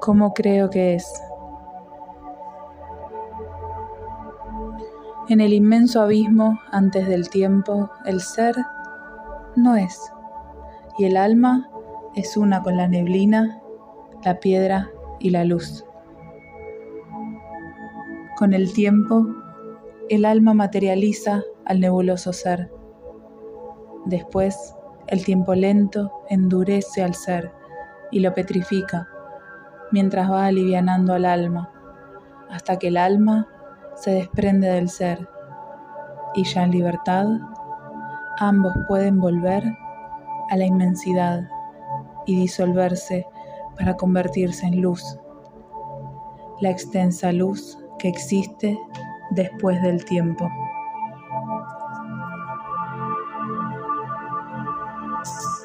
¿Cómo creo que es? En el inmenso abismo antes del tiempo, el ser no es, y el alma es una con la neblina, la piedra y la luz. Con el tiempo, el alma materializa al nebuloso ser. Después, el tiempo lento endurece al ser y lo petrifica, mientras va alivianando al alma, hasta que el alma se desprende del ser y ya en libertad ambos pueden volver a la inmensidad y disolverse para convertirse en luz, la extensa luz que existe después del tiempo. thank you